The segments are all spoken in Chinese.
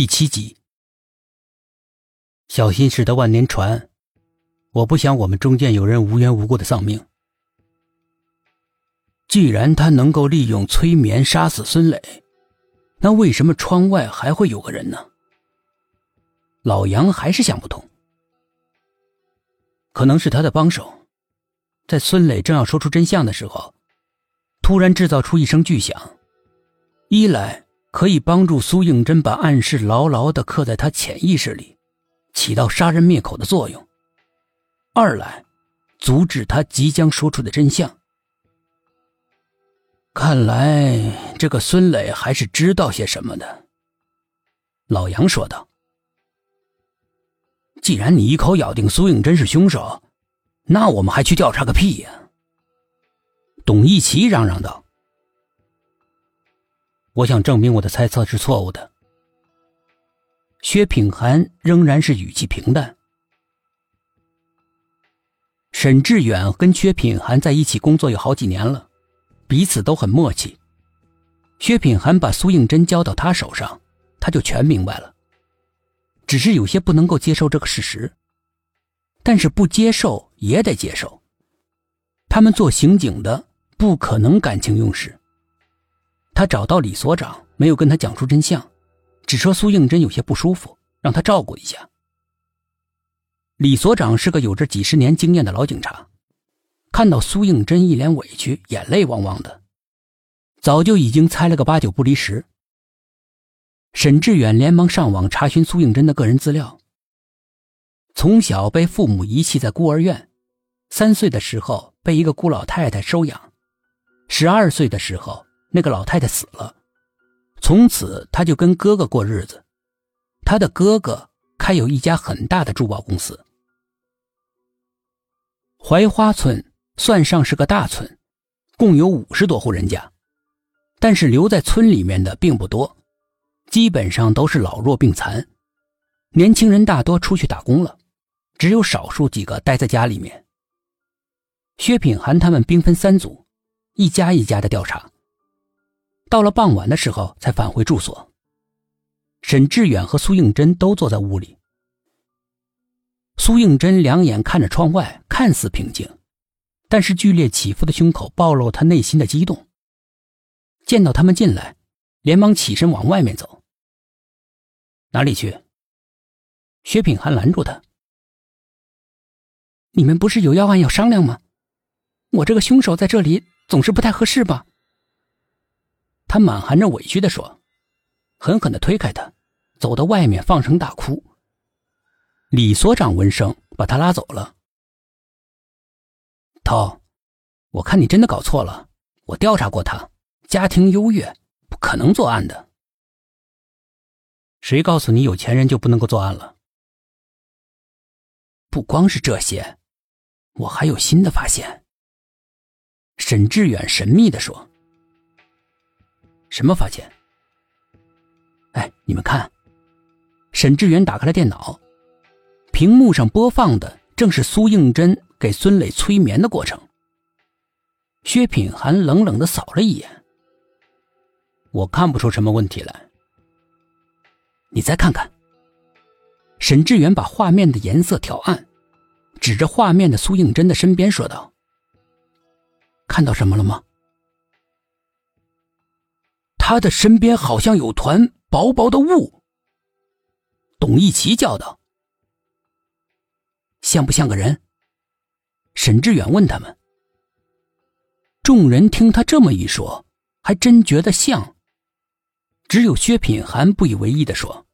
第七集。小心驶得万年船，我不想我们中间有人无缘无故的丧命。既然他能够利用催眠杀死孙磊，那为什么窗外还会有个人呢？老杨还是想不通。可能是他的帮手，在孙磊正要说出真相的时候，突然制造出一声巨响，一来可以帮助苏应真把暗示牢牢的刻在他潜意识里，起到杀人灭口的作用；二来阻止他即将说出的真相。看来这个孙磊还是知道些什么的。老杨说道：“既然你一口咬定苏应真是凶手，那我们还去调查个屁呀！”董一奇嚷嚷道：“我想证明我的猜测是错误的。”薛品涵仍然是语气平淡。沈志远跟薛品涵在一起工作有好几年了。彼此都很默契。薛品涵把苏应真交到他手上，他就全明白了。只是有些不能够接受这个事实，但是不接受也得接受。他们做刑警的不可能感情用事。他找到李所长，没有跟他讲出真相，只说苏应真有些不舒服，让他照顾一下。李所长是个有着几十年经验的老警察。看到苏应真一脸委屈，眼泪汪汪的，早就已经猜了个八九不离十。沈志远连忙上网查询苏应真的个人资料。从小被父母遗弃在孤儿院，三岁的时候被一个孤老太太收养，十二岁的时候那个老太太死了，从此他就跟哥哥过日子。他的哥哥开有一家很大的珠宝公司，槐花村。算上是个大村，共有五十多户人家，但是留在村里面的并不多，基本上都是老弱病残，年轻人大多出去打工了，只有少数几个待在家里面。薛品涵他们兵分三组，一家一家的调查，到了傍晚的时候才返回住所。沈志远和苏应真都坐在屋里，苏应真两眼看着窗外，看似平静。但是剧烈起伏的胸口暴露他内心的激动。见到他们进来，连忙起身往外面走。哪里去？薛品涵拦住他：“你们不是有要案要商量吗？我这个凶手在这里总是不太合适吧？”他满含着委屈的说，狠狠的推开他，走到外面放声大哭。李所长闻声把他拉走了。涛，我看你真的搞错了。我调查过他，家庭优越，不可能作案的。谁告诉你有钱人就不能够作案了？不光是这些，我还有新的发现。沈志远神秘的说：“什么发现？”哎，你们看，沈志远打开了电脑，屏幕上播放的正是苏应真。给孙磊催眠的过程，薛品涵冷冷的扫了一眼。我看不出什么问题来。你再看看。沈志远把画面的颜色调暗，指着画面的苏应真的身边说道：“看到什么了吗？他的身边好像有团薄薄的雾。”董一奇叫道：“像不像个人？”沈志远问他们，众人听他这么一说，还真觉得像。只有薛品涵不以为意的说：“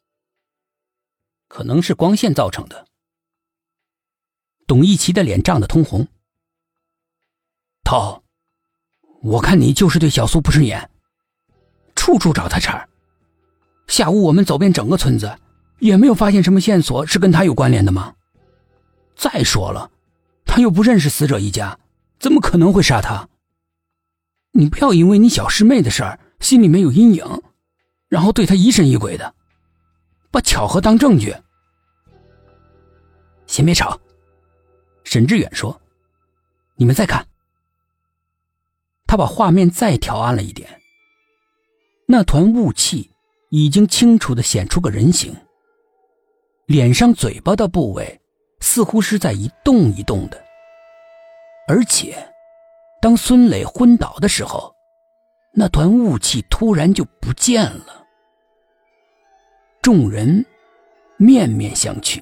可能是光线造成的。”董一奇的脸涨得通红。涛，我看你就是对小苏不顺眼，处处找他茬。下午我们走遍整个村子，也没有发现什么线索是跟他有关联的吗？再说了。他又不认识死者一家，怎么可能会杀他？你不要因为你小师妹的事儿心里面有阴影，然后对他疑神疑鬼的，把巧合当证据。先别吵，沈志远说：“你们再看。”他把画面再调暗了一点，那团雾气已经清楚的显出个人形。脸上、嘴巴的部位似乎是在一动一动的，而且，当孙磊昏倒的时候，那团雾气突然就不见了。众人面面相觑。